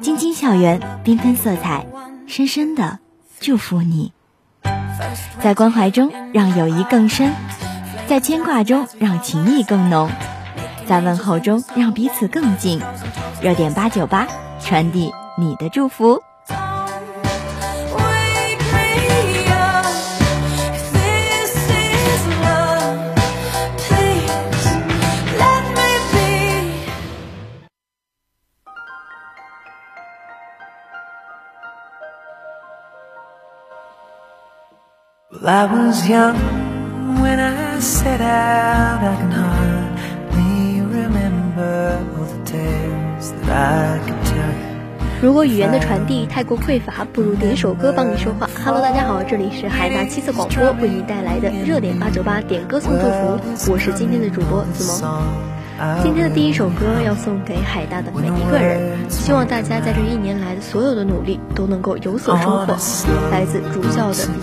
晶晶校园，缤纷色彩，深深的祝福你。在关怀中让友谊更深，在牵挂中让情谊更浓，在问候中让彼此更近。热点八九八，传递你的祝福。Well, I was young when I set out. I can hardly remember all the tales that I could tell you. 如果语言的传递太过匮乏，不如点首歌帮你说话。Hello，大家好，这里是海大七色广播为你带来的热点八九八点歌送祝福，我是今天的主播子萌。今天的第一首歌要送给海大的每一个人，希望大家在这一年来的所有的努力都能够有所收获。来自主教的一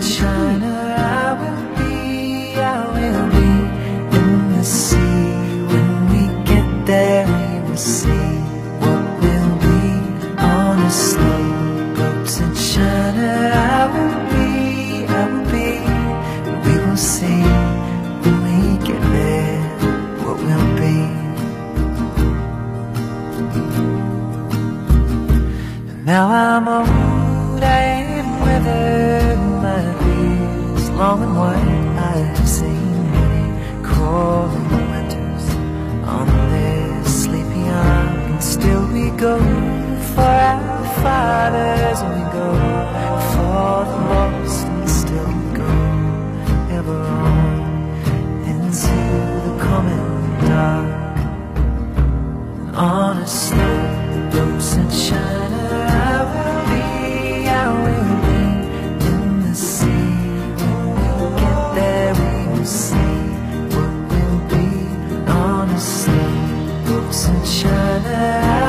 Now I'm old, I am weathered my fears long and wide. I have seen many crawling winters on this sleepy island. And still we go for our fathers, and we go for the lost, sunshine.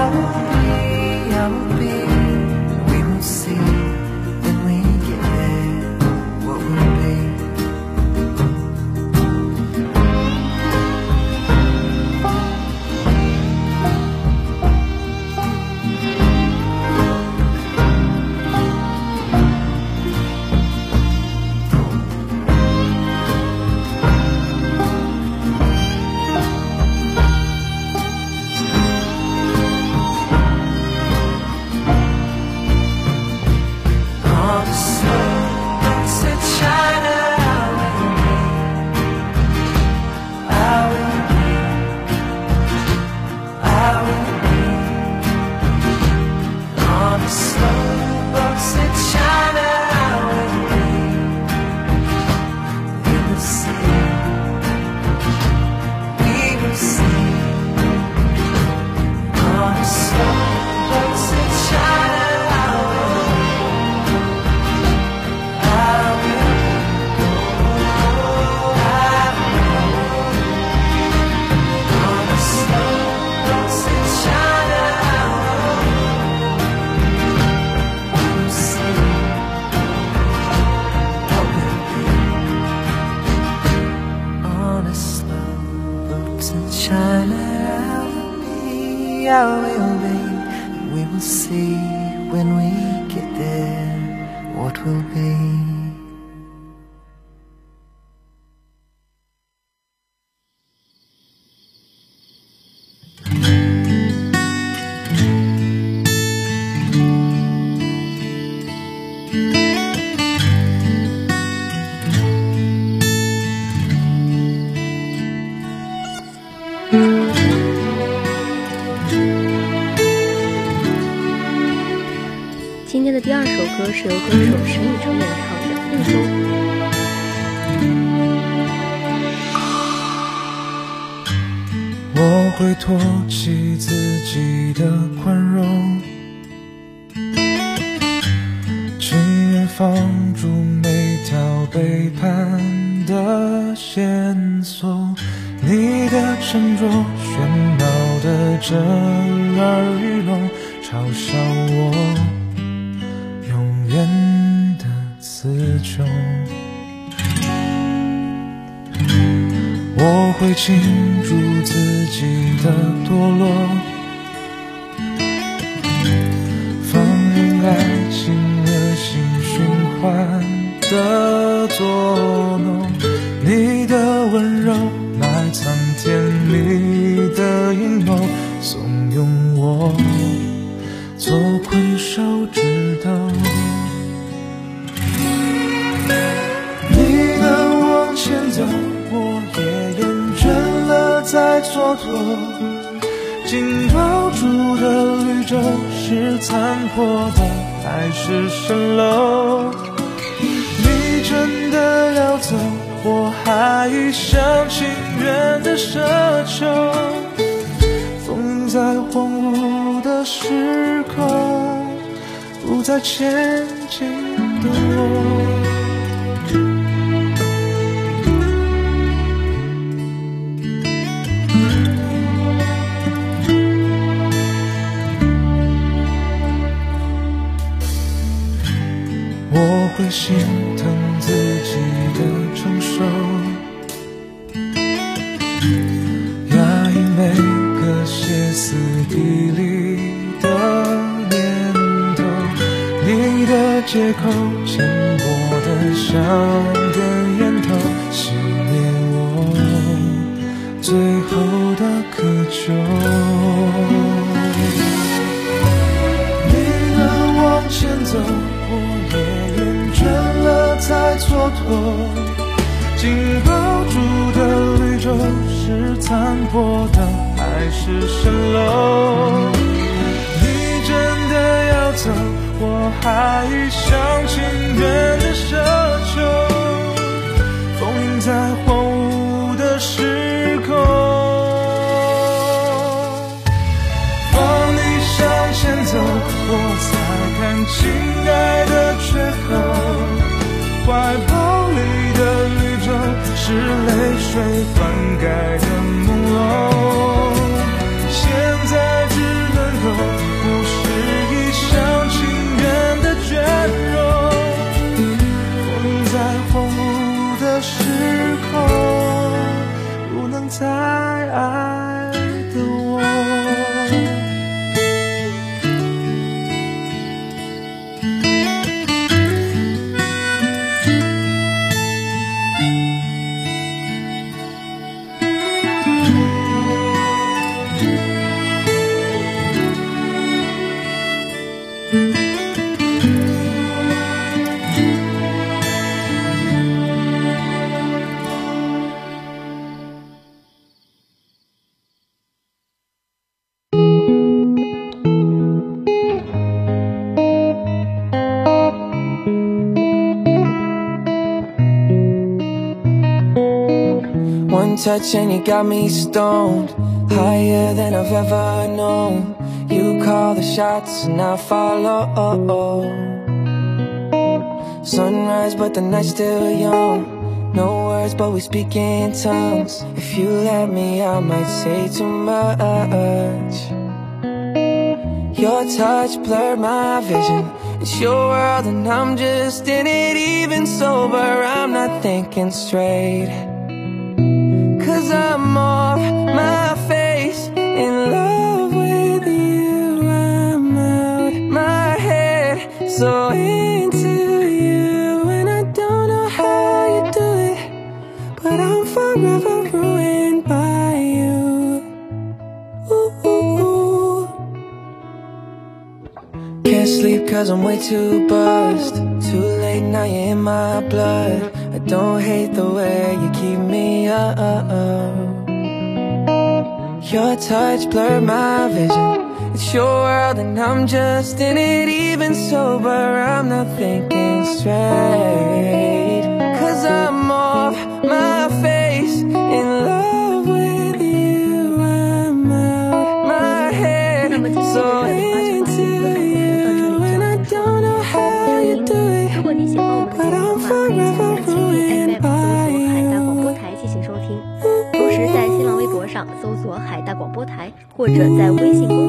Will be. We will see when we get there what will be. 由石一春演唱的《一周》。我会托起自己的宽容，情愿放逐每条背叛的线索。你的沉着喧闹得震耳欲聋，嘲笑我永远。词穷。我会庆祝自己的堕落，放任爱情恶性循环的作再蹉跎。紧抱住的绿洲是残破的海市蜃楼？你真的要走，我还一厢情愿的奢求。风在荒芜的时空，不再前进的我。会心疼自己的承受，压抑每个歇斯底里的念头。你的借口浅薄的像根烟头，熄灭我最后的渴求。你能往前走，蹉跎。紧抱住的绿洲是残破的还是蜃楼？你真的要走，我还一厢情愿的奢求。封印在荒芜的时空。放你向前走，我才看清爱水 touch and you got me stoned. Higher than I've ever known. You call the shots and I follow. Sunrise but the night's still young. No words but we speak in tongues. If you let me I might say too much. Your touch blurred my vision. It's your world and I'm just in it Even sober. I'm not thinking straight I'm off my face in love with you. I'm out my head, so into you. And I don't know how you do it, but I'm forever ruined by you. Ooh, ooh, ooh. Can't sleep cause I'm way too buzzed. Too late now you're in my blood. I don't hate the way you keep me up. Your touch blurred my vision. It's your world and I'm just in it Even sober, I'm not thinking straight. Cause I'm off my face In love with you. I'm out my head So into you. And I don't know how you do it But I'm forever 索“海大广播台”，或者在微信公。